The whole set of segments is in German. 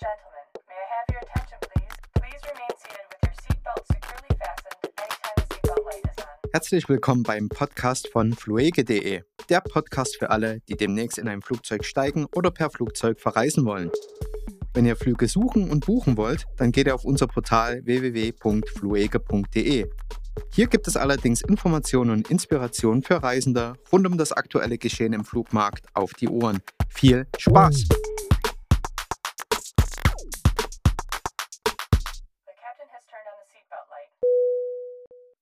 gentlemen, may I have your attention, please? Please remain seated with your seatbelt securely fastened anytime the seatbelt light is on. Herzlich willkommen beim Podcast von fluege.de, der Podcast für alle, die demnächst in ein Flugzeug steigen oder per Flugzeug verreisen wollen. Wenn ihr Flüge suchen und buchen wollt, dann geht ihr auf unser Portal www.fluege.de. Hier gibt es allerdings Informationen und Inspirationen für Reisende rund um das aktuelle Geschehen im Flugmarkt auf die Ohren. Viel Spaß!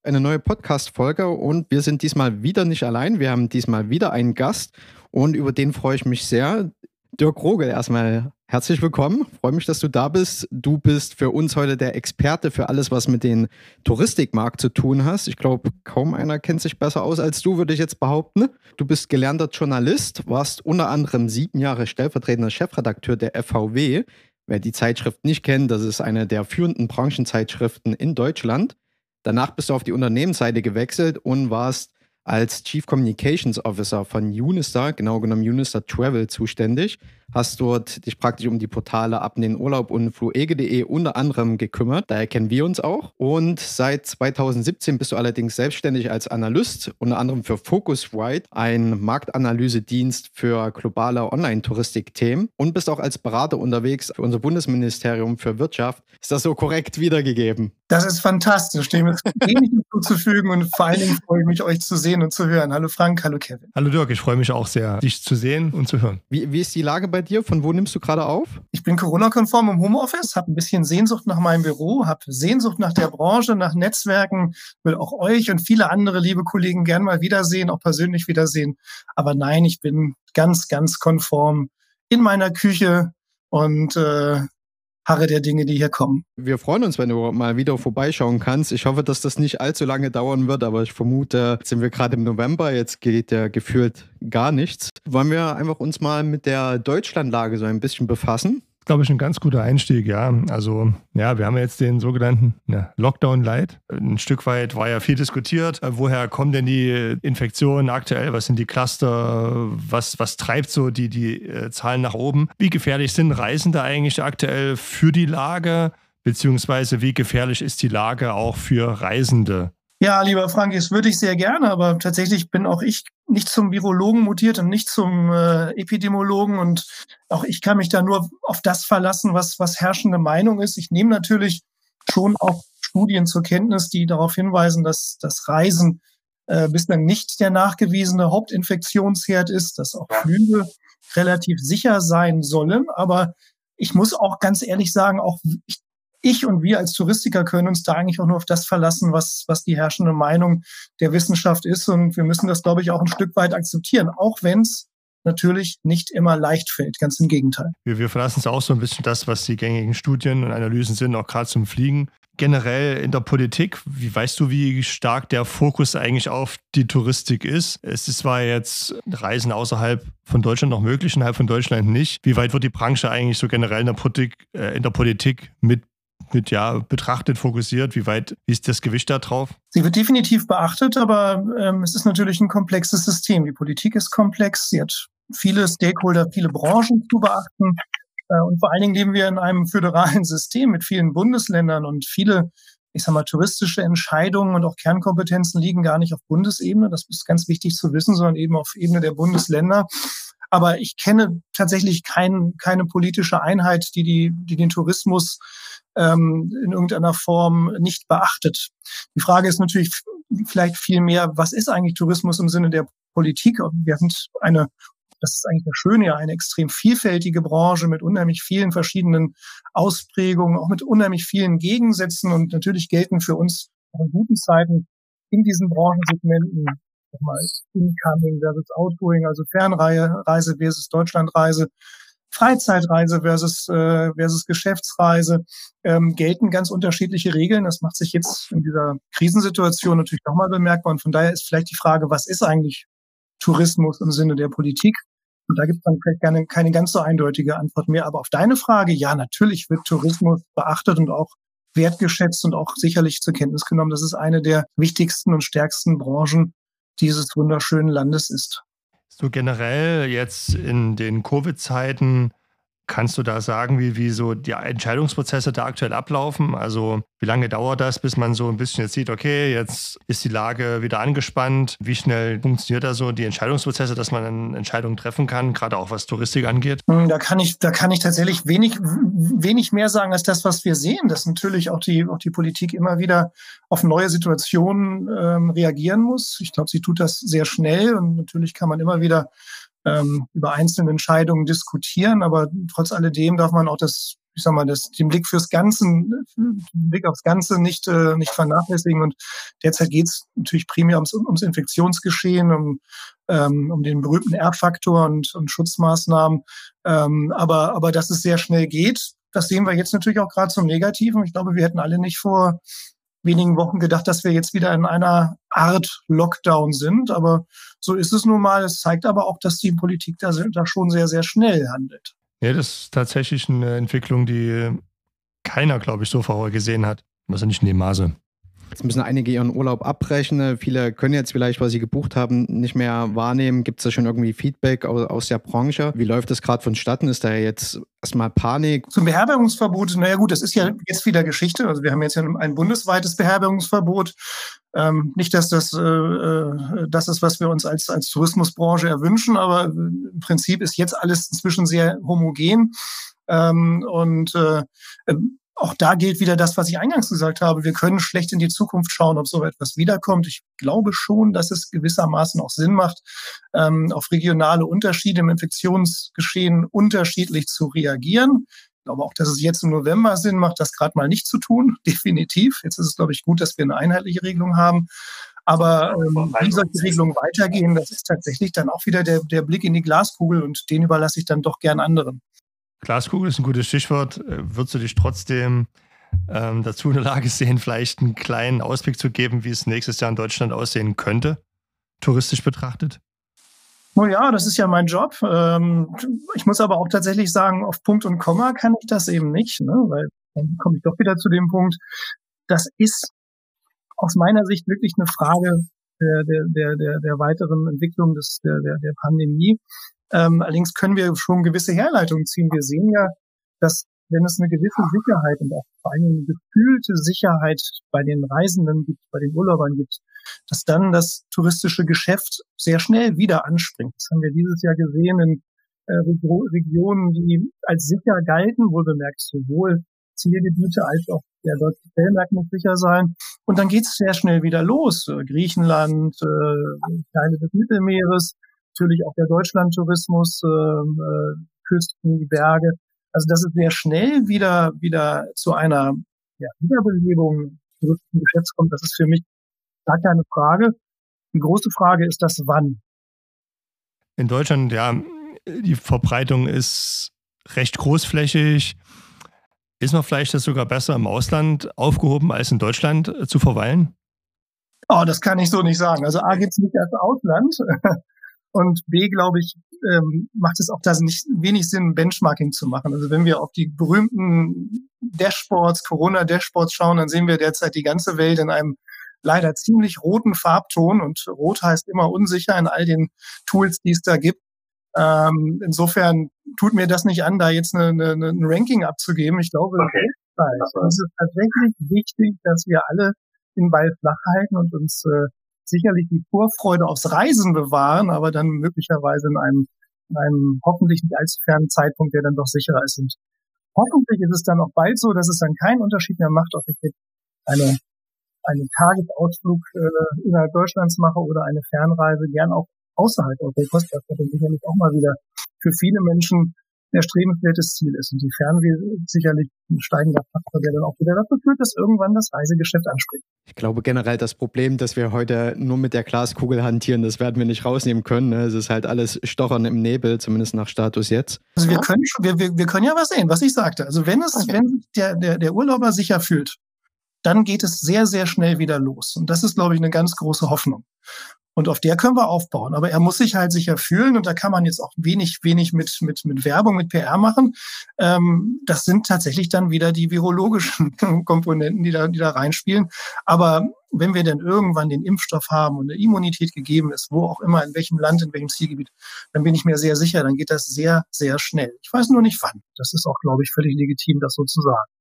Eine neue Podcast-Folge und wir sind diesmal wieder nicht allein. Wir haben diesmal wieder einen Gast und über den freue ich mich sehr. Dirk Rogel, erstmal herzlich willkommen. Freue mich, dass du da bist. Du bist für uns heute der Experte für alles, was mit dem Touristikmarkt zu tun hast. Ich glaube, kaum einer kennt sich besser aus als du, würde ich jetzt behaupten. Du bist gelernter Journalist, warst unter anderem sieben Jahre stellvertretender Chefredakteur der FVW. Wer die Zeitschrift nicht kennt, das ist eine der führenden Branchenzeitschriften in Deutschland. Danach bist du auf die Unternehmensseite gewechselt und warst als Chief Communications Officer von Unistar, genau genommen Unistar Travel, zuständig. Hast dort dich praktisch um die Portale ab in den Urlaub und fluege.de unter anderem gekümmert. Daher kennen wir uns auch. Und seit 2017 bist du allerdings selbstständig als Analyst, unter anderem für Focusrite, ein Marktanalyse-Dienst für globale Online-Touristik-Themen und bist auch als Berater unterwegs für unser Bundesministerium für Wirtschaft. Ist das so korrekt wiedergegeben? Das ist fantastisch, dem ist wenig hinzuzufügen und vor allen Dingen freue ich mich, euch zu sehen und zu hören. Hallo Frank, hallo Kevin. Hallo Dirk, ich freue mich auch sehr, dich zu sehen und zu hören. Wie, wie ist die Lage bei dir? Von wo nimmst du gerade auf? Ich bin Corona-konform im Homeoffice, habe ein bisschen Sehnsucht nach meinem Büro, habe Sehnsucht nach der Branche, nach Netzwerken, will auch euch und viele andere liebe Kollegen gern mal wiedersehen, auch persönlich wiedersehen. Aber nein, ich bin ganz, ganz konform in meiner Küche und äh, harre der Dinge, die hier kommen. Wir freuen uns, wenn du mal wieder vorbeischauen kannst. Ich hoffe, dass das nicht allzu lange dauern wird, aber ich vermute, sind wir gerade im November, jetzt geht ja gefühlt gar nichts. Wollen wir einfach uns mal mit der Deutschlandlage so ein bisschen befassen? Glaube ich, ein ganz guter Einstieg, ja. Also, ja, wir haben jetzt den sogenannten ja, Lockdown Light. Ein Stück weit war ja viel diskutiert. Äh, Woher kommen denn die Infektionen aktuell? Was sind die Cluster? Was, was treibt so die, die äh, Zahlen nach oben? Wie gefährlich sind Reisende eigentlich aktuell für die Lage? Beziehungsweise wie gefährlich ist die Lage auch für Reisende? Ja, lieber Frank, das würde ich sehr gerne, aber tatsächlich bin auch ich nicht zum Virologen mutiert und nicht zum äh, Epidemiologen und auch ich kann mich da nur auf das verlassen, was, was herrschende Meinung ist. Ich nehme natürlich schon auch Studien zur Kenntnis, die darauf hinweisen, dass das Reisen äh, bislang nicht der nachgewiesene Hauptinfektionsherd ist, dass auch Flüge relativ sicher sein sollen. Aber ich muss auch ganz ehrlich sagen, auch ich ich und wir als Touristiker können uns da eigentlich auch nur auf das verlassen, was, was die herrschende Meinung der Wissenschaft ist. Und wir müssen das, glaube ich, auch ein Stück weit akzeptieren, auch wenn es natürlich nicht immer leicht fällt. Ganz im Gegenteil. Wir, wir verlassen es auch so ein bisschen das, was die gängigen Studien und Analysen sind, auch gerade zum Fliegen. Generell in der Politik, wie weißt du, wie stark der Fokus eigentlich auf die Touristik ist? Es ist zwar jetzt Reisen außerhalb von Deutschland noch möglich, innerhalb von Deutschland nicht. Wie weit wird die Branche eigentlich so generell in der Politik, äh, in der Politik mit mit ja betrachtet, fokussiert? Wie weit ist das Gewicht da drauf? Sie wird definitiv beachtet, aber ähm, es ist natürlich ein komplexes System. Die Politik ist komplex, sie hat viele Stakeholder, viele Branchen zu beachten. Äh, und vor allen Dingen leben wir in einem föderalen System mit vielen Bundesländern und viele, ich sag mal, touristische Entscheidungen und auch Kernkompetenzen liegen gar nicht auf Bundesebene. Das ist ganz wichtig zu wissen, sondern eben auf Ebene der Bundesländer. Aber ich kenne tatsächlich kein, keine politische Einheit, die, die, die den Tourismus ähm, in irgendeiner Form nicht beachtet. Die Frage ist natürlich vielleicht viel mehr, was ist eigentlich Tourismus im Sinne der Politik? Wir sind eine das ist eigentlich das Schöne, ja, eine extrem vielfältige Branche mit unheimlich vielen verschiedenen Ausprägungen, auch mit unheimlich vielen Gegensätzen. Und natürlich gelten für uns auch in guten Zeiten in diesen Branchensegmenten nochmal Incoming versus Outgoing, also Fernreise versus Deutschlandreise, Freizeitreise versus, äh, versus Geschäftsreise, ähm, gelten ganz unterschiedliche Regeln. Das macht sich jetzt in dieser Krisensituation natürlich nochmal bemerkbar. Und von daher ist vielleicht die Frage, was ist eigentlich Tourismus im Sinne der Politik? Und da gibt es dann vielleicht gerne keine ganz so eindeutige Antwort mehr. Aber auf deine Frage, ja, natürlich wird Tourismus beachtet und auch wertgeschätzt und auch sicherlich zur Kenntnis genommen. Das ist eine der wichtigsten und stärksten Branchen dieses wunderschönen Landes ist. So generell jetzt in den Covid-Zeiten Kannst du da sagen, wie, wie so die Entscheidungsprozesse da aktuell ablaufen? Also wie lange dauert das, bis man so ein bisschen jetzt sieht, okay, jetzt ist die Lage wieder angespannt. Wie schnell funktioniert da so die Entscheidungsprozesse, dass man Entscheidungen treffen kann, gerade auch was Touristik angeht? Hm, da kann ich, da kann ich tatsächlich wenig, wenig mehr sagen als das, was wir sehen, dass natürlich auch die, auch die Politik immer wieder auf neue Situationen ähm, reagieren muss. Ich glaube, sie tut das sehr schnell und natürlich kann man immer wieder ähm, über einzelne Entscheidungen diskutieren, aber trotz alledem darf man auch das, ich sag mal, das, den Blick fürs Ganze, den Blick aufs Ganze nicht, äh, nicht vernachlässigen. Und derzeit geht es natürlich primär ums, ums Infektionsgeschehen, um, ähm, um den berühmten Erbfaktor und, und Schutzmaßnahmen. Ähm, aber, aber dass es sehr schnell geht, das sehen wir jetzt natürlich auch gerade zum Negativen. Ich glaube, wir hätten alle nicht vor wenigen Wochen gedacht, dass wir jetzt wieder in einer Art Lockdown sind. Aber so ist es nun mal. Es zeigt aber auch, dass die Politik da, da schon sehr, sehr schnell handelt. Ja, das ist tatsächlich eine Entwicklung, die keiner, glaube ich, so vorhergesehen hat. Also nicht in dem Maße. Jetzt müssen einige ihren Urlaub abbrechen. Viele können jetzt vielleicht, was sie gebucht haben, nicht mehr wahrnehmen. Gibt es da schon irgendwie Feedback aus, der Branche? Wie läuft das gerade vonstatten? Ist da jetzt erstmal Panik? Zum Beherbergungsverbot, naja gut, das ist ja jetzt wieder Geschichte. Also wir haben jetzt ja ein bundesweites Beherbergungsverbot. Ähm, nicht, dass das äh, äh das ist, was wir uns als, als Tourismusbranche erwünschen, aber im Prinzip ist jetzt alles inzwischen sehr homogen. Ähm, und äh, auch da gilt wieder das, was ich eingangs gesagt habe. Wir können schlecht in die Zukunft schauen, ob so etwas wiederkommt. Ich glaube schon, dass es gewissermaßen auch Sinn macht, ähm, auf regionale Unterschiede im Infektionsgeschehen unterschiedlich zu reagieren. Ich glaube auch, dass es jetzt im November Sinn macht, das gerade mal nicht zu tun. Definitiv. Jetzt ist es, glaube ich, gut, dass wir eine einheitliche Regelung haben. Aber ähm, wie solche Regelungen weitergehen, das ist tatsächlich dann auch wieder der, der Blick in die Glaskugel und den überlasse ich dann doch gern anderen. Glaskugel ist ein gutes Stichwort. Äh, würdest du dich trotzdem ähm, dazu in der Lage sehen, vielleicht einen kleinen Ausblick zu geben, wie es nächstes Jahr in Deutschland aussehen könnte, touristisch betrachtet? Oh ja, das ist ja mein Job. Ähm, ich muss aber auch tatsächlich sagen, auf Punkt und Komma kann ich das eben nicht, ne? weil dann komme ich doch wieder zu dem Punkt, das ist aus meiner Sicht wirklich eine Frage der, der, der, der weiteren Entwicklung des, der, der, der Pandemie. Ähm, allerdings können wir schon gewisse Herleitungen ziehen. Wir sehen ja, dass wenn es eine gewisse Sicherheit und auch vor allem eine gefühlte Sicherheit bei den Reisenden gibt, bei den Urlaubern gibt, dass dann das touristische Geschäft sehr schnell wieder anspringt. Das haben wir dieses Jahr gesehen in äh, Regionen, die als sicher galten, wohlbemerkt sowohl Zielgebiete als auch der deutsche Stellenwerk muss sicher sein. Und dann geht es sehr schnell wieder los. Griechenland, äh, Teile des Mittelmeeres, natürlich auch der Deutschlandtourismus, ähm, äh, Küsten, die Berge. Also dass es sehr schnell wieder wieder zu einer ja, Wiederbelebung des Geschäfts kommt, das ist für mich gar keine Frage. Die große Frage ist das Wann. In Deutschland, ja, die Verbreitung ist recht großflächig. Ist man vielleicht das sogar besser im Ausland aufgehoben, als in Deutschland äh, zu verweilen? Oh, das kann ich so nicht sagen. Also A gibt es nicht als Ausland. Und B, glaube ich, ähm, macht es auch da nicht wenig Sinn, Benchmarking zu machen. Also wenn wir auf die berühmten Dashboards, Corona-Dashboards schauen, dann sehen wir derzeit die ganze Welt in einem leider ziemlich roten Farbton und rot heißt immer unsicher in all den Tools, die es da gibt. Ähm, insofern tut mir das nicht an, da jetzt eine, eine, ein Ranking abzugeben. Ich glaube, okay. es ist tatsächlich wichtig, dass wir alle den Ball flach halten und uns äh, sicherlich die Vorfreude aufs Reisen bewahren, aber dann möglicherweise in einem, in einem hoffentlich nicht allzu fernen Zeitpunkt, der dann doch sicherer ist. Und hoffentlich ist es dann auch bald so, dass es dann keinen Unterschied mehr macht, ob ich jetzt eine, einen Tagesausflug äh, innerhalb Deutschlands mache oder eine Fernreise, gern auch außerhalb Europas. Das wird sicherlich auch mal wieder für viele Menschen erstrebenswertes Ziel ist. Und die Fernweh sicherlich ein steigender Faktor, der dann auch wieder dazu führt, dass irgendwann das Reisegeschäft anspringt. Ich glaube generell das Problem, dass wir heute nur mit der Glaskugel hantieren, das werden wir nicht rausnehmen können. Ne? Es ist halt alles Stochern im Nebel, zumindest nach Status jetzt. Also wir können, wir, wir, wir können ja was sehen, was ich sagte. Also wenn es, okay. wenn der, der, der Urlauber sicher fühlt, dann geht es sehr, sehr schnell wieder los. Und das ist, glaube ich, eine ganz große Hoffnung. Und auf der können wir aufbauen. Aber er muss sich halt sicher fühlen und da kann man jetzt auch wenig, wenig mit, mit, mit Werbung, mit PR machen. Ähm, das sind tatsächlich dann wieder die virologischen Komponenten, die da, die da reinspielen. Aber wenn wir denn irgendwann den Impfstoff haben und eine Immunität gegeben ist, wo auch immer, in welchem Land, in welchem Zielgebiet, dann bin ich mir sehr sicher, dann geht das sehr, sehr schnell. Ich weiß nur nicht wann. Das ist auch, glaube ich, völlig legitim, das so zu sagen.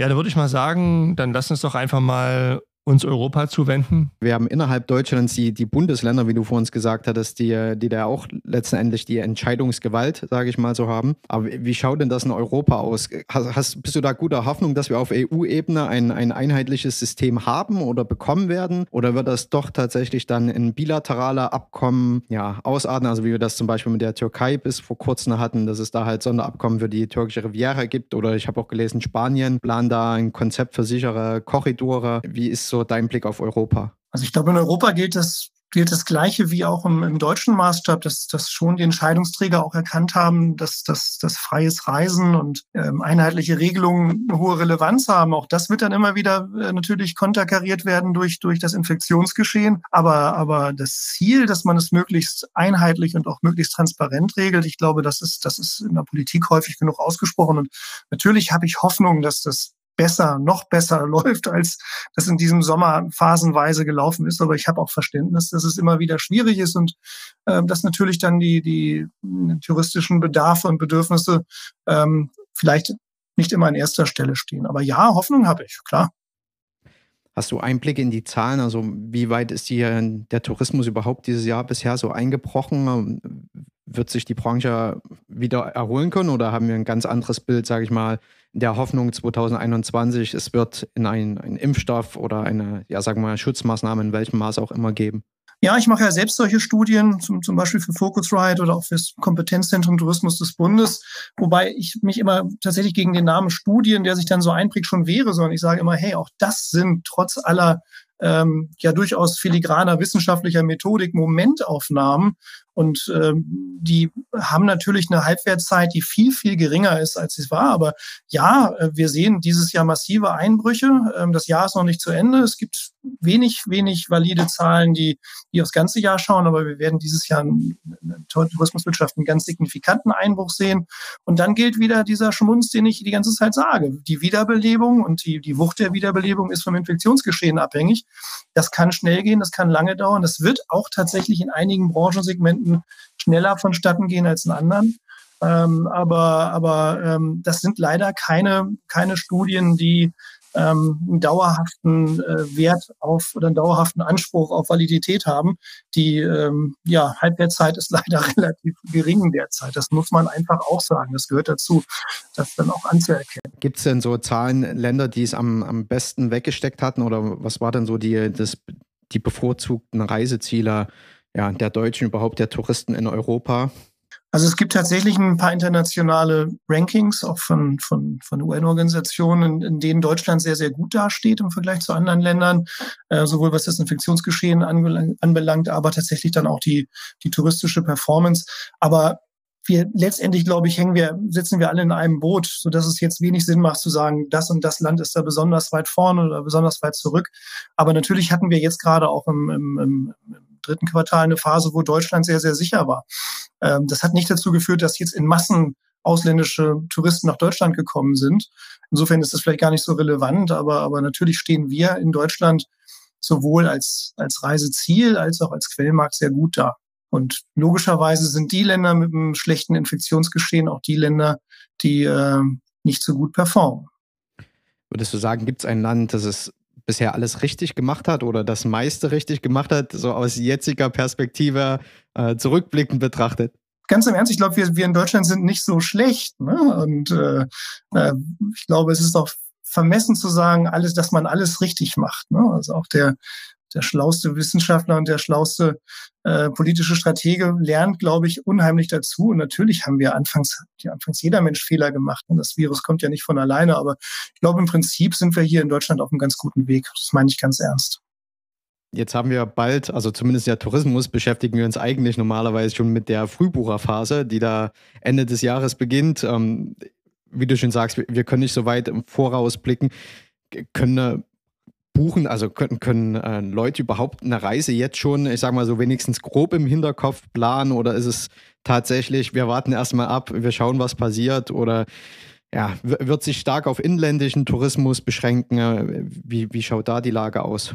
Ja, da würde ich mal sagen, dann lass uns doch einfach mal uns Europa zuwenden? Wir haben innerhalb Deutschlands die, die Bundesländer, wie du vor uns gesagt hattest, die, die da auch letztendlich die Entscheidungsgewalt, sage ich mal so, haben. Aber wie schaut denn das in Europa aus? Hast, bist du da guter Hoffnung, dass wir auf EU-Ebene ein, ein einheitliches System haben oder bekommen werden? Oder wird das doch tatsächlich dann in bilaterale Abkommen ja, ausarten? Also wie wir das zum Beispiel mit der Türkei bis vor kurzem hatten, dass es da halt Sonderabkommen für die türkische Riviera gibt. Oder ich habe auch gelesen, Spanien plant da ein Konzept für sichere Korridore. Wie ist so dein Blick auf Europa? Also ich glaube, in Europa gilt das gilt das Gleiche wie auch im, im deutschen Maßstab, dass, dass schon die Entscheidungsträger auch erkannt haben, dass, dass, dass freies Reisen und ähm, einheitliche Regelungen eine hohe Relevanz haben. Auch das wird dann immer wieder äh, natürlich konterkariert werden durch, durch das Infektionsgeschehen. Aber, aber das Ziel, dass man es möglichst einheitlich und auch möglichst transparent regelt, ich glaube, das ist, das ist in der Politik häufig genug ausgesprochen. Und natürlich habe ich Hoffnung, dass das besser, noch besser läuft, als das in diesem Sommer phasenweise gelaufen ist. Aber ich habe auch Verständnis, dass es immer wieder schwierig ist und äh, dass natürlich dann die, die touristischen Bedarfe und Bedürfnisse ähm, vielleicht nicht immer an erster Stelle stehen. Aber ja, Hoffnung habe ich, klar. Hast du Einblicke in die Zahlen? Also wie weit ist die, der Tourismus überhaupt dieses Jahr bisher so eingebrochen? Wird sich die Branche wieder erholen können oder haben wir ein ganz anderes Bild, sage ich mal, in der Hoffnung 2021, es wird in einen, einen Impfstoff oder eine, ja, sagen wir mal, Schutzmaßnahme in welchem Maß auch immer geben? Ja, ich mache ja selbst solche Studien, zum, zum Beispiel für Focusrite oder auch fürs Kompetenzzentrum Tourismus des Bundes, wobei ich mich immer tatsächlich gegen den Namen Studien, der sich dann so einprägt, schon wehre, sondern ich sage immer, hey, auch das sind trotz aller ähm, ja durchaus filigraner wissenschaftlicher Methodik Momentaufnahmen und ähm, die haben natürlich eine Halbwertszeit, die viel, viel geringer ist, als es war. Aber ja, äh, wir sehen dieses Jahr massive Einbrüche. Ähm, das Jahr ist noch nicht zu Ende. Es gibt wenig, wenig valide Zahlen, die, die aufs ganze Jahr schauen. Aber wir werden dieses Jahr in der Tourismuswirtschaft einen ganz signifikanten Einbruch sehen. Und dann gilt wieder dieser Schmunz, den ich die ganze Zeit sage. Die Wiederbelebung und die, die Wucht der Wiederbelebung ist vom Infektionsgeschehen abhängig. Das kann schnell gehen, das kann lange dauern. Das wird auch tatsächlich in einigen Branchensegmenten Patienten schneller vonstatten gehen als in anderen. Ähm, aber aber ähm, das sind leider keine, keine Studien, die ähm, einen dauerhaften äh, Wert auf oder einen dauerhaften Anspruch auf Validität haben. Die ähm, ja, Halbwertszeit ist leider relativ gering derzeit. Das muss man einfach auch sagen. Das gehört dazu, das dann auch anzuerkennen. Gibt es denn so Zahlen, Länder, die es am, am besten weggesteckt hatten? Oder was war denn so die, das, die bevorzugten Reiseziele ja, der Deutschen, überhaupt der Touristen in Europa? Also es gibt tatsächlich ein paar internationale Rankings, auch von, von, von UN-Organisationen, in denen Deutschland sehr, sehr gut dasteht im Vergleich zu anderen Ländern, äh, sowohl was das Infektionsgeschehen anbelangt, aber tatsächlich dann auch die, die touristische Performance. Aber wir letztendlich, glaube ich, hängen wir, sitzen wir alle in einem Boot, so dass es jetzt wenig Sinn macht zu sagen, das und das Land ist da besonders weit vorne oder besonders weit zurück. Aber natürlich hatten wir jetzt gerade auch im, im, im dritten Quartal eine Phase, wo Deutschland sehr, sehr sicher war. Ähm, das hat nicht dazu geführt, dass jetzt in Massen ausländische Touristen nach Deutschland gekommen sind. Insofern ist das vielleicht gar nicht so relevant, aber, aber natürlich stehen wir in Deutschland sowohl als, als Reiseziel als auch als Quellmarkt sehr gut da. Und logischerweise sind die Länder mit einem schlechten Infektionsgeschehen auch die Länder, die äh, nicht so gut performen. Würdest du sagen, gibt es ein Land, das es bisher alles richtig gemacht hat oder das meiste richtig gemacht hat, so aus jetziger Perspektive äh, zurückblickend betrachtet? Ganz im Ernst, ich glaube, wir, wir in Deutschland sind nicht so schlecht. Ne? Und äh, äh, ich glaube, es ist auch vermessen zu sagen, alles, dass man alles richtig macht. Ne? Also auch der der schlauste Wissenschaftler und der schlauste äh, politische Stratege lernt, glaube ich, unheimlich dazu. Und natürlich haben wir anfangs, ja, anfangs jeder Mensch Fehler gemacht. Und das Virus kommt ja nicht von alleine. Aber ich glaube, im Prinzip sind wir hier in Deutschland auf einem ganz guten Weg. Das meine ich ganz ernst. Jetzt haben wir bald, also zumindest der Tourismus, beschäftigen wir uns eigentlich normalerweise schon mit der Frühbucherphase, die da Ende des Jahres beginnt. Ähm, wie du schon sagst, wir können nicht so weit im Voraus blicken. Können buchen? Also können, können äh, Leute überhaupt eine Reise jetzt schon, ich sag mal so wenigstens grob im Hinterkopf planen oder ist es tatsächlich, wir warten erstmal ab, wir schauen, was passiert oder ja, wird sich stark auf inländischen Tourismus beschränken? Wie, wie schaut da die Lage aus?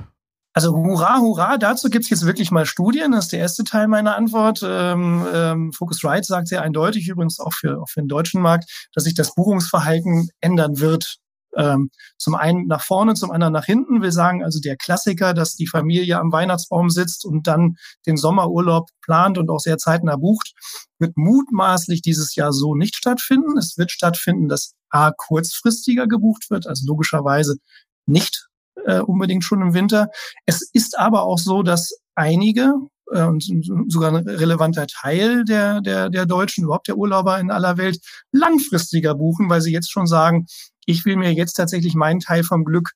Also hurra, hurra, dazu gibt's jetzt wirklich mal Studien. Das ist der erste Teil meiner Antwort. Ähm, ähm, Focusrite sagt sehr eindeutig, übrigens auch für, auch für den deutschen Markt, dass sich das Buchungsverhalten ändern wird. Ähm, zum einen nach vorne, zum anderen nach hinten. Wir sagen also der Klassiker, dass die Familie am Weihnachtsbaum sitzt und dann den Sommerurlaub plant und auch sehr zeitnah bucht, wird mutmaßlich dieses Jahr so nicht stattfinden. Es wird stattfinden, dass A kurzfristiger gebucht wird, also logischerweise nicht äh, unbedingt schon im Winter. Es ist aber auch so, dass einige und sogar ein relevanter Teil der, der, der Deutschen, überhaupt der Urlauber in aller Welt, langfristiger buchen, weil sie jetzt schon sagen, ich will mir jetzt tatsächlich meinen Teil vom Glück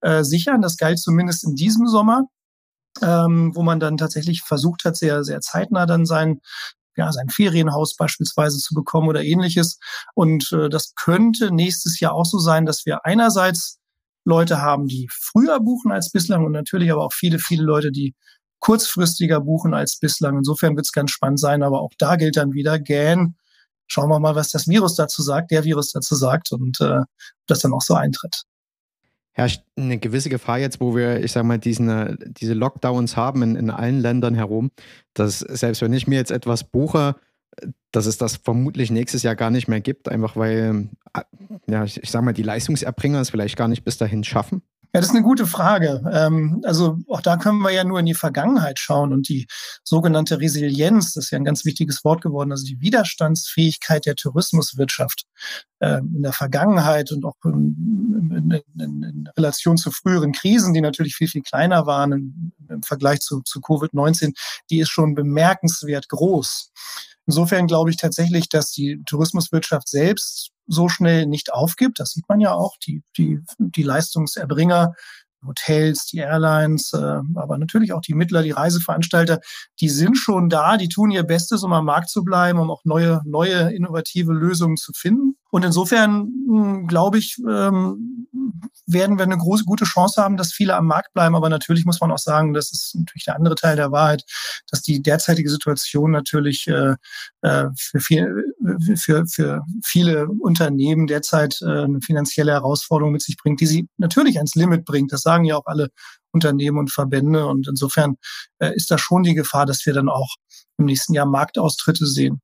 äh, sichern. Das galt zumindest in diesem Sommer, ähm, wo man dann tatsächlich versucht hat, sehr, sehr zeitnah dann sein, ja, sein Ferienhaus beispielsweise zu bekommen oder ähnliches. Und äh, das könnte nächstes Jahr auch so sein, dass wir einerseits Leute haben, die früher buchen als bislang und natürlich aber auch viele, viele Leute, die kurzfristiger buchen als bislang. Insofern wird es ganz spannend sein, aber auch da gilt dann wieder, gähn, schauen wir mal, was das Virus dazu sagt, der Virus dazu sagt und äh, das dann auch so eintritt. Herrscht eine gewisse Gefahr jetzt, wo wir, ich sag mal, diesen, äh, diese Lockdowns haben in, in allen Ländern herum, dass selbst wenn ich mir jetzt etwas buche, dass es das vermutlich nächstes Jahr gar nicht mehr gibt, einfach weil, äh, ja, ich, ich sag mal, die Leistungserbringer es vielleicht gar nicht bis dahin schaffen? Ja, das ist eine gute Frage. Ähm, also auch da können wir ja nur in die Vergangenheit schauen und die sogenannte Resilienz, das ist ja ein ganz wichtiges Wort geworden, also die Widerstandsfähigkeit der Tourismuswirtschaft ähm, in der Vergangenheit und auch in, in, in, Relation zu früheren Krisen, die natürlich viel, viel kleiner waren im, im Vergleich zu, zu Covid-19, die ist schon bemerkenswert groß. Insofern glaube ich tatsächlich, dass die Tourismuswirtschaft selbst so schnell nicht aufgibt. Das sieht man ja auch. Die, die, die Leistungserbringer, Hotels, die Airlines, äh, aber natürlich auch die Mittler, die Reiseveranstalter, die sind schon da, die tun ihr Bestes, um am Markt zu bleiben, um auch neue, neue innovative Lösungen zu finden. Und insofern hm, glaube ich, ähm, werden wir eine große, gute Chance haben, dass viele am Markt bleiben. Aber natürlich muss man auch sagen, das ist natürlich der andere Teil der Wahrheit, dass die derzeitige Situation natürlich äh, äh für, viel, für, für viele Unternehmen derzeit äh, eine finanzielle Herausforderung mit sich bringt, die sie natürlich ans Limit bringt. Das sagen ja auch alle Unternehmen und Verbände. Und insofern äh, ist da schon die Gefahr, dass wir dann auch im nächsten Jahr Marktaustritte sehen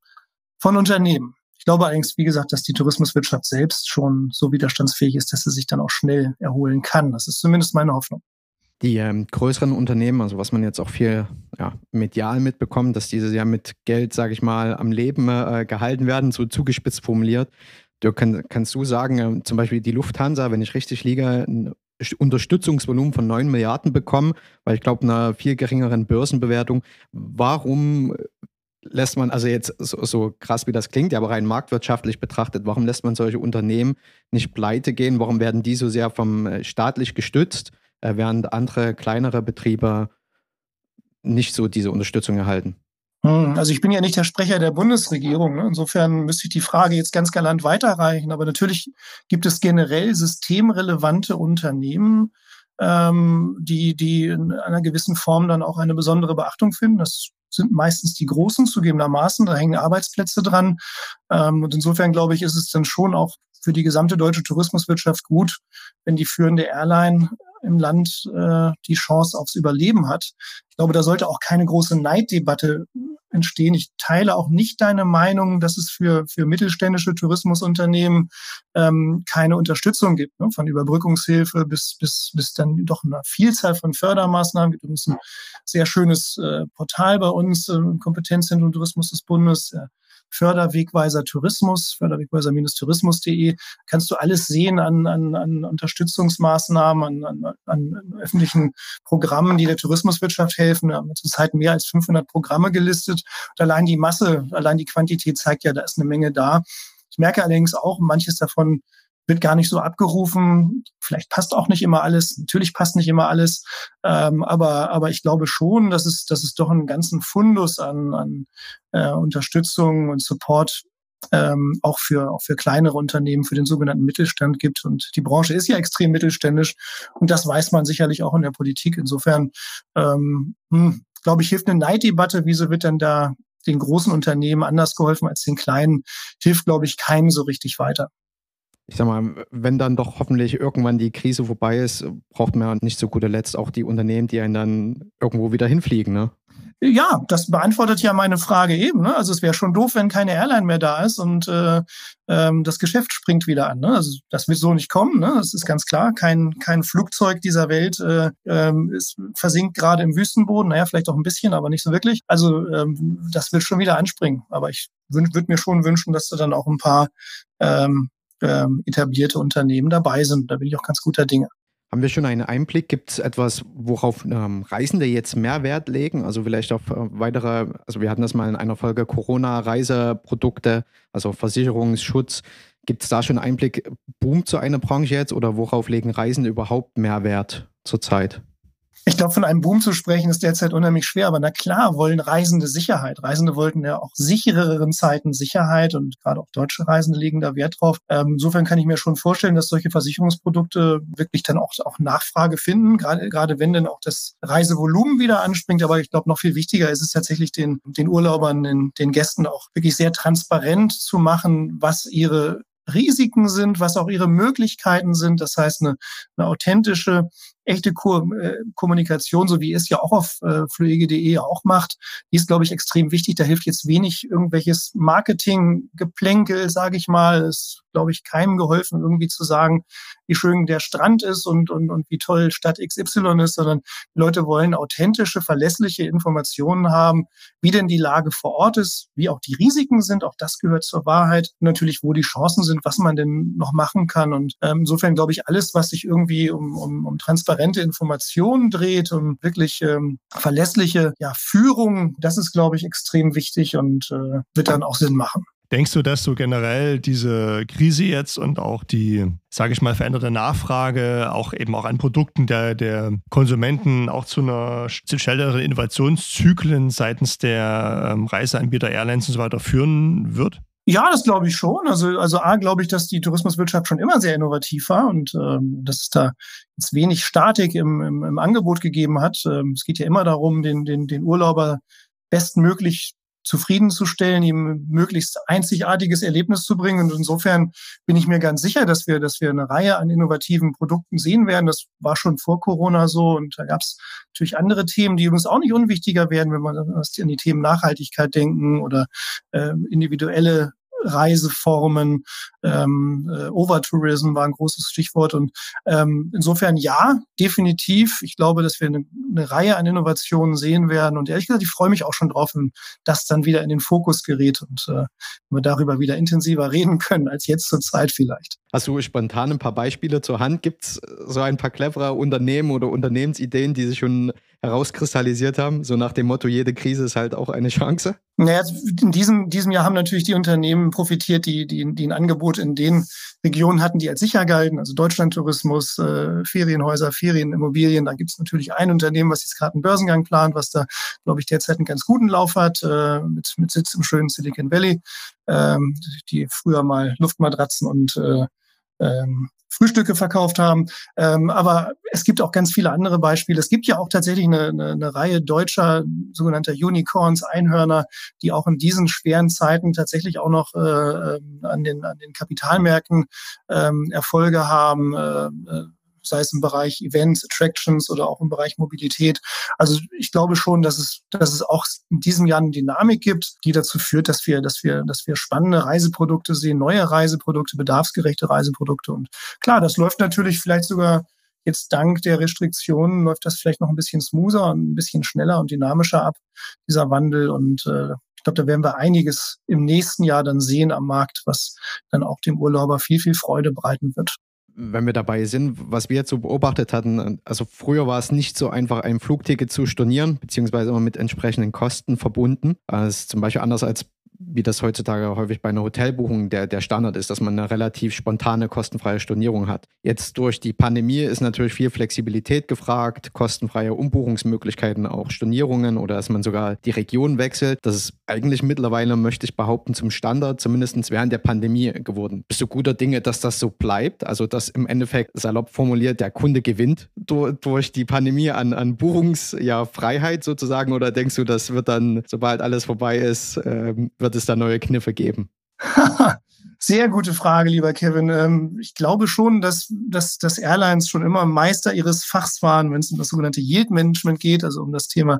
von Unternehmen. Ich glaube allerdings, wie gesagt, dass die Tourismuswirtschaft selbst schon so widerstandsfähig ist, dass sie sich dann auch schnell erholen kann. Das ist zumindest meine Hoffnung. Die ähm, größeren Unternehmen, also was man jetzt auch viel ja, medial mitbekommt, dass diese ja mit Geld, sage ich mal, am Leben äh, gehalten werden, so zugespitzt formuliert. Du kann, kannst du sagen, äh, zum Beispiel die Lufthansa, wenn ich richtig liege, ein Unterstützungsvolumen von 9 Milliarden bekommen, weil ich glaube, einer viel geringeren Börsenbewertung. Warum lässt man, also jetzt so, so, krass wie das klingt, aber rein marktwirtschaftlich betrachtet, warum lässt man solche Unternehmen nicht pleite gehen? Warum werden die so sehr vom äh, staatlich gestützt, äh, während andere kleinere Betriebe nicht so diese Unterstützung erhalten? Hm, also ich bin ja nicht der Sprecher der Bundesregierung. Ne? Insofern müsste ich die Frage jetzt ganz galant weiterreichen. Aber natürlich gibt es generell systemrelevante Unternehmen, ähm, die, die in einer gewissen Form dann auch eine besondere Beachtung finden. Das sind meistens die großen zugegebenermaßen, da hängen Arbeitsplätze dran. Ähm, und insofern glaube ich, ist es dann schon auch für die gesamte deutsche Tourismuswirtschaft gut, wenn die führende Airline im Land äh, die Chance aufs Überleben hat. Ich glaube, da sollte auch keine große Neiddebatte entstehen. Ich teile auch nicht deine Meinung, dass es für, für mittelständische Tourismusunternehmen ähm, keine Unterstützung gibt, ne? von Überbrückungshilfe bis, bis, bis dann doch eine Vielzahl von Fördermaßnahmen. Es gibt uns ein sehr schönes äh, Portal bei uns, äh, Kompetenzzentrum Tourismus des Bundes, äh, Förderwegweiser Tourismus, Förderwegweiser-tourismus.de, kannst du alles sehen an, an, an Unterstützungsmaßnahmen, an, an, an öffentlichen Programmen, die der Tourismuswirtschaft helfen. Wir haben zurzeit mehr als 500 Programme gelistet. Und allein die Masse, allein die Quantität zeigt ja, da ist eine Menge da. Ich merke allerdings auch, manches davon wird gar nicht so abgerufen. Vielleicht passt auch nicht immer alles. Natürlich passt nicht immer alles. Ähm, aber, aber ich glaube schon, dass es, dass es doch einen ganzen Fundus an, an äh, Unterstützung und Support ähm, auch für auch für kleinere Unternehmen, für den sogenannten Mittelstand gibt. Und die Branche ist ja extrem mittelständisch und das weiß man sicherlich auch in der Politik. Insofern ähm, hm, glaube ich, hilft eine Neiddebatte. Wieso wird denn da den großen Unternehmen anders geholfen als den kleinen? Hilft, glaube ich, keinem so richtig weiter ich sag mal, wenn dann doch hoffentlich irgendwann die Krise vorbei ist, braucht man nicht zu guter Letzt auch die Unternehmen, die einen dann irgendwo wieder hinfliegen, ne? Ja, das beantwortet ja meine Frage eben. Ne? Also es wäre schon doof, wenn keine Airline mehr da ist und äh, ähm, das Geschäft springt wieder an. Ne? Also das wird so nicht kommen. Ne? Das ist ganz klar. Kein, kein Flugzeug dieser Welt äh, ähm, ist, versinkt gerade im Wüstenboden. Naja, vielleicht auch ein bisschen, aber nicht so wirklich. Also ähm, das wird schon wieder anspringen. Aber ich würde mir schon wünschen, dass da dann auch ein paar ähm, ähm, etablierte Unternehmen dabei sind. Da bin ich auch ganz guter Dinge. Haben wir schon einen Einblick? Gibt es etwas, worauf ähm, Reisende jetzt mehr Wert legen? Also vielleicht auf äh, weitere, also wir hatten das mal in einer Folge Corona-Reiseprodukte, also Versicherungsschutz. Gibt es da schon einen Einblick? Boomt so eine Branche jetzt oder worauf legen Reisende überhaupt mehr Wert zurzeit? Ich glaube, von einem Boom zu sprechen ist derzeit unheimlich schwer, aber na klar wollen Reisende Sicherheit. Reisende wollten ja auch sichereren Zeiten Sicherheit und gerade auch deutsche Reisende legen da Wert drauf. Ähm, insofern kann ich mir schon vorstellen, dass solche Versicherungsprodukte wirklich dann auch, auch Nachfrage finden, gerade, wenn dann auch das Reisevolumen wieder anspringt. Aber ich glaube, noch viel wichtiger ist es tatsächlich den, den Urlaubern, den, den Gästen auch wirklich sehr transparent zu machen, was ihre Risiken sind, was auch ihre Möglichkeiten sind. Das heißt, eine, eine authentische echte Ko äh, Kommunikation, so wie es ja auch auf äh, fluege.de auch macht, die ist, glaube ich, extrem wichtig. Da hilft jetzt wenig irgendwelches Marketing-Geplänkel, sage ich mal. Ist, glaube ich, keinem geholfen, irgendwie zu sagen, wie schön der Strand ist und, und, und wie toll Stadt XY ist, sondern Leute wollen authentische, verlässliche Informationen haben, wie denn die Lage vor Ort ist, wie auch die Risiken sind, auch das gehört zur Wahrheit. Und natürlich, wo die Chancen sind, was man denn noch machen kann. Und ähm, insofern glaube ich, alles, was sich irgendwie um, um, um Transparenz transparente Informationen dreht und wirklich ähm, verlässliche ja, Führung, das ist, glaube ich, extrem wichtig und äh, wird dann auch Sinn machen. Denkst du, dass so generell diese Krise jetzt und auch die, sage ich mal, veränderte Nachfrage auch eben auch an Produkten der, der Konsumenten auch zu einer schnelleren Innovationszyklen seitens der ähm, Reiseanbieter, Airlines und so weiter führen wird? Ja, das glaube ich schon. Also, also A, glaube ich, dass die Tourismuswirtschaft schon immer sehr innovativ war und ähm, dass es da jetzt wenig Statik im, im, im Angebot gegeben hat. Ähm, es geht ja immer darum, den, den, den Urlauber bestmöglich zufriedenzustellen, ihm möglichst einzigartiges Erlebnis zu bringen. Und insofern bin ich mir ganz sicher, dass wir, dass wir eine Reihe an innovativen Produkten sehen werden. Das war schon vor Corona so. Und da gab es natürlich andere Themen, die übrigens auch nicht unwichtiger werden, wenn man an die Themen Nachhaltigkeit denken oder äh, individuelle Reiseformen, ähm, äh, Overtourism war ein großes Stichwort. Und ähm, insofern ja, definitiv. Ich glaube, dass wir eine, eine Reihe an Innovationen sehen werden. Und ehrlich gesagt, ich freue mich auch schon drauf, wenn das dann wieder in den Fokus gerät und äh, wir darüber wieder intensiver reden können als jetzt zur Zeit vielleicht. Hast du spontan ein paar Beispiele zur Hand? Gibt es so ein paar clevere Unternehmen oder Unternehmensideen, die sich schon herauskristallisiert haben? So nach dem Motto, jede Krise ist halt auch eine Chance? Naja, in diesem, diesem Jahr haben natürlich die Unternehmen profitiert, die, die, die ein Angebot in den Regionen hatten, die als sicher galten. Also Deutschlandtourismus, äh, Ferienhäuser, Ferienimmobilien. Da gibt es natürlich ein Unternehmen, was jetzt gerade einen Börsengang plant, was da, glaube ich, derzeit einen ganz guten Lauf hat, äh, mit, mit Sitz im schönen Silicon Valley, ähm, die früher mal Luftmatratzen und äh, ähm, Frühstücke verkauft haben. Ähm, aber es gibt auch ganz viele andere Beispiele. Es gibt ja auch tatsächlich eine, eine, eine Reihe deutscher sogenannter Unicorns, Einhörner, die auch in diesen schweren Zeiten tatsächlich auch noch äh, ähm, an, den, an den Kapitalmärkten ähm, Erfolge haben. Äh, äh sei es im Bereich Events, Attractions oder auch im Bereich Mobilität. Also ich glaube schon, dass es, dass es auch in diesem Jahr eine Dynamik gibt, die dazu führt, dass wir, dass wir, dass wir spannende Reiseprodukte sehen, neue Reiseprodukte, bedarfsgerechte Reiseprodukte. Und klar, das läuft natürlich vielleicht sogar jetzt dank der Restriktionen läuft das vielleicht noch ein bisschen smoother und ein bisschen schneller und dynamischer ab, dieser Wandel. Und äh, ich glaube, da werden wir einiges im nächsten Jahr dann sehen am Markt, was dann auch dem Urlauber viel, viel Freude bereiten wird wenn wir dabei sind, was wir jetzt so beobachtet hatten, also früher war es nicht so einfach, ein Flugticket zu stornieren, beziehungsweise immer mit entsprechenden Kosten verbunden. Das ist zum Beispiel anders als wie das heutzutage häufig bei einer Hotelbuchung der, der Standard ist, dass man eine relativ spontane, kostenfreie Stornierung hat. Jetzt durch die Pandemie ist natürlich viel Flexibilität gefragt, kostenfreie Umbuchungsmöglichkeiten, auch Stornierungen oder dass man sogar die Region wechselt. Das ist eigentlich mittlerweile, möchte ich behaupten, zum Standard, zumindest während der Pandemie geworden. Bist du guter Dinge, dass das so bleibt? Also, dass im Endeffekt, salopp formuliert, der Kunde gewinnt durch, durch die Pandemie an, an Buchungsfreiheit ja, sozusagen? Oder denkst du, das wird dann, sobald alles vorbei ist, äh, wird es da neue Kniffe geben? Sehr gute Frage, lieber Kevin. Ähm, ich glaube schon, dass, dass, dass Airlines schon immer Meister ihres Fachs waren, wenn es um das sogenannte Yield Management geht, also um das Thema,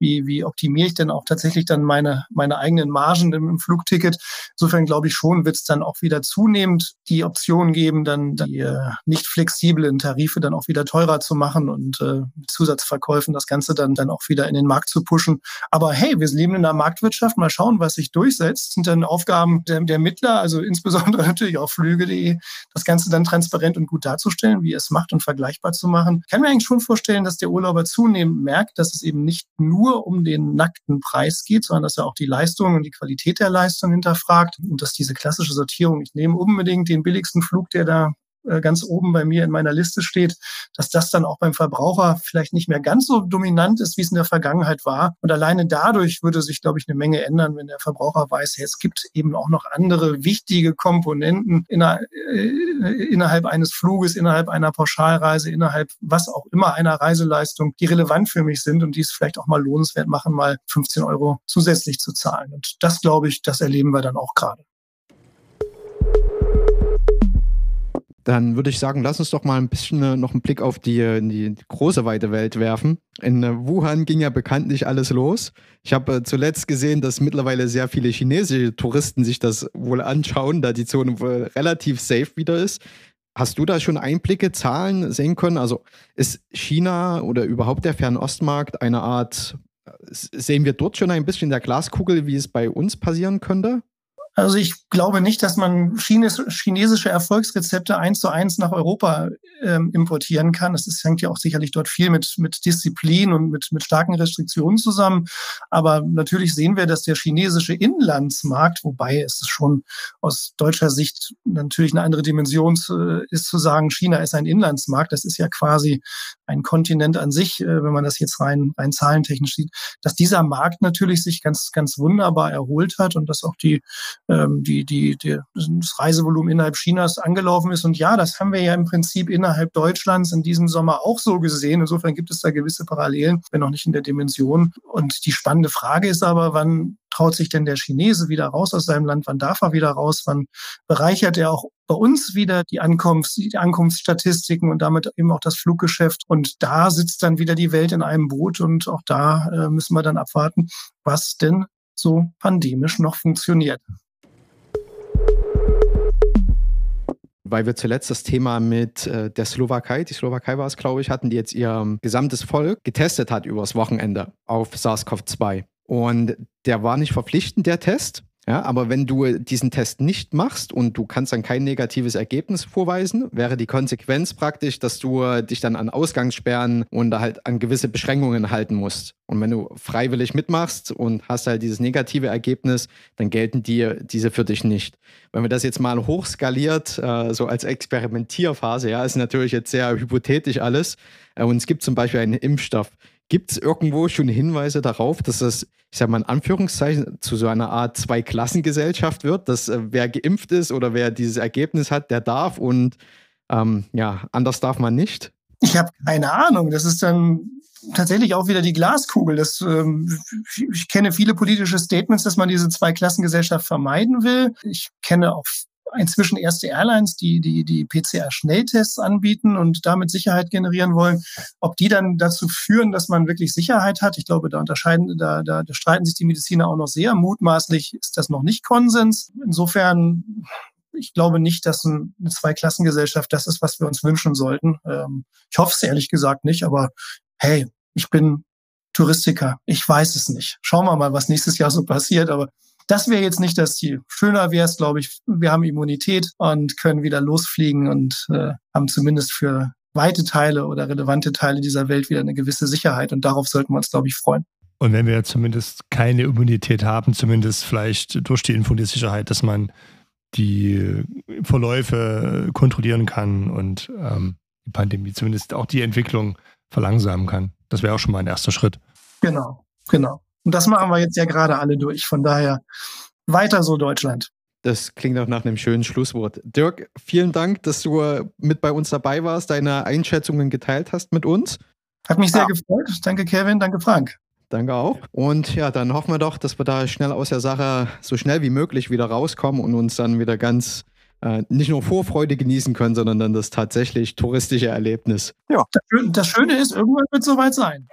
wie, wie optimiere ich denn auch tatsächlich dann meine, meine eigenen Margen im, im Flugticket. Insofern glaube ich schon, wird es dann auch wieder zunehmend die Option geben, dann die äh, nicht flexiblen Tarife dann auch wieder teurer zu machen und äh, Zusatzverkäufen das Ganze dann, dann auch wieder in den Markt zu pushen. Aber hey, wir leben in einer Marktwirtschaft, mal schauen, was sich durchsetzt. Sind dann Aufgaben der, der Mittler, also insbesondere natürlich auch Flüge.de, das Ganze dann transparent und gut darzustellen, wie es macht und vergleichbar zu machen. Ich kann mir eigentlich schon vorstellen, dass der Urlauber zunehmend merkt, dass es eben nicht nur um den nackten Preis geht, sondern dass er auch die Leistung und die Qualität der Leistung hinterfragt und dass diese klassische Sortierung, ich nehme unbedingt den billigsten Flug, der da ganz oben bei mir in meiner Liste steht, dass das dann auch beim Verbraucher vielleicht nicht mehr ganz so dominant ist, wie es in der Vergangenheit war. Und alleine dadurch würde sich, glaube ich, eine Menge ändern, wenn der Verbraucher weiß, hey, es gibt eben auch noch andere wichtige Komponenten inner, äh, innerhalb eines Fluges, innerhalb einer Pauschalreise, innerhalb was auch immer einer Reiseleistung, die relevant für mich sind und die es vielleicht auch mal lohnenswert machen, mal 15 Euro zusätzlich zu zahlen. Und das, glaube ich, das erleben wir dann auch gerade. Dann würde ich sagen, lass uns doch mal ein bisschen äh, noch einen Blick auf die, äh, die große weite Welt werfen. In äh, Wuhan ging ja bekanntlich alles los. Ich habe zuletzt gesehen, dass mittlerweile sehr viele chinesische Touristen sich das wohl anschauen, da die Zone wohl relativ safe wieder ist. Hast du da schon Einblicke, Zahlen sehen können? Also ist China oder überhaupt der Fernostmarkt eine Art, sehen wir dort schon ein bisschen der Glaskugel, wie es bei uns passieren könnte? Also ich glaube nicht, dass man chinesische Erfolgsrezepte eins zu eins nach Europa ähm, importieren kann. Das ist, hängt ja auch sicherlich dort viel mit, mit Disziplin und mit, mit starken Restriktionen zusammen. Aber natürlich sehen wir, dass der chinesische Inlandsmarkt, wobei es schon aus deutscher Sicht natürlich eine andere Dimension äh, ist zu sagen, China ist ein Inlandsmarkt. Das ist ja quasi ein Kontinent an sich, äh, wenn man das jetzt rein, rein zahlentechnisch sieht, dass dieser Markt natürlich sich ganz, ganz wunderbar erholt hat und dass auch die ähm, die, die, die, das Reisevolumen innerhalb Chinas angelaufen ist. Und ja, das haben wir ja im Prinzip innerhalb Deutschlands in diesem Sommer auch so gesehen. Insofern gibt es da gewisse Parallelen, wenn auch nicht in der Dimension. Und die spannende Frage ist aber, wann traut sich denn der Chinese wieder raus aus seinem Land? Wann darf er wieder raus? Wann bereichert er auch bei uns wieder die Ankunfts, die Ankunftsstatistiken und damit eben auch das Fluggeschäft? Und da sitzt dann wieder die Welt in einem Boot und auch da äh, müssen wir dann abwarten, was denn so pandemisch noch funktioniert. Weil wir zuletzt das Thema mit äh, der Slowakei, die Slowakei war es, glaube ich, hatten, die jetzt ihr ähm, gesamtes Volk getestet hat übers Wochenende auf SARS-CoV-2. Und der war nicht verpflichtend, der Test. Ja, aber wenn du diesen Test nicht machst und du kannst dann kein negatives Ergebnis vorweisen, wäre die Konsequenz praktisch, dass du dich dann an Ausgangssperren und halt an gewisse Beschränkungen halten musst. Und wenn du freiwillig mitmachst und hast halt dieses negative Ergebnis, dann gelten die, diese für dich nicht. Wenn wir das jetzt mal hochskaliert, äh, so als Experimentierphase, ja, ist natürlich jetzt sehr hypothetisch alles. Äh, und es gibt zum Beispiel einen Impfstoff. Gibt es irgendwo schon Hinweise darauf, dass das, ich sage mal in Anführungszeichen, zu so einer Art Zweiklassengesellschaft wird, dass äh, wer geimpft ist oder wer dieses Ergebnis hat, der darf und ähm, ja, anders darf man nicht? Ich habe keine Ahnung. Das ist dann tatsächlich auch wieder die Glaskugel. Das, ähm, ich kenne viele politische Statements, dass man diese Zweiklassengesellschaft vermeiden will. Ich kenne auch inzwischen erste Airlines, die die, die PCR-Schnelltests anbieten und damit Sicherheit generieren wollen. Ob die dann dazu führen, dass man wirklich Sicherheit hat, ich glaube, da unterscheiden, da, da, da streiten sich die Mediziner auch noch sehr. Mutmaßlich ist das noch nicht Konsens. Insofern ich glaube nicht, dass eine Zweiklassengesellschaft das ist, was wir uns wünschen sollten. Ähm, ich hoffe es ehrlich gesagt nicht, aber hey, ich bin Touristiker. Ich weiß es nicht. Schauen wir mal, was nächstes Jahr so passiert. Aber das wäre jetzt nicht das Ziel. Schöner wäre es, glaube ich, wir haben Immunität und können wieder losfliegen und äh, haben zumindest für weite Teile oder relevante Teile dieser Welt wieder eine gewisse Sicherheit. Und darauf sollten wir uns, glaube ich, freuen. Und wenn wir zumindest keine Immunität haben, zumindest vielleicht durch die Info Sicherheit, dass man die Verläufe kontrollieren kann und ähm, die Pandemie zumindest auch die Entwicklung verlangsamen kann. Das wäre auch schon mal ein erster Schritt. Genau, genau. Und das machen wir jetzt ja gerade alle durch. Von daher weiter so Deutschland. Das klingt auch nach einem schönen Schlusswort. Dirk, vielen Dank, dass du mit bei uns dabei warst, deine Einschätzungen geteilt hast mit uns. Hat mich sehr ja. gefreut. Danke, Kevin. Danke, Frank. Danke auch. Und ja, dann hoffen wir doch, dass wir da schnell aus der Sache so schnell wie möglich wieder rauskommen und uns dann wieder ganz äh, nicht nur Vorfreude genießen können, sondern dann das tatsächlich touristische Erlebnis. Ja. Das, das Schöne ist, irgendwann wird es soweit sein.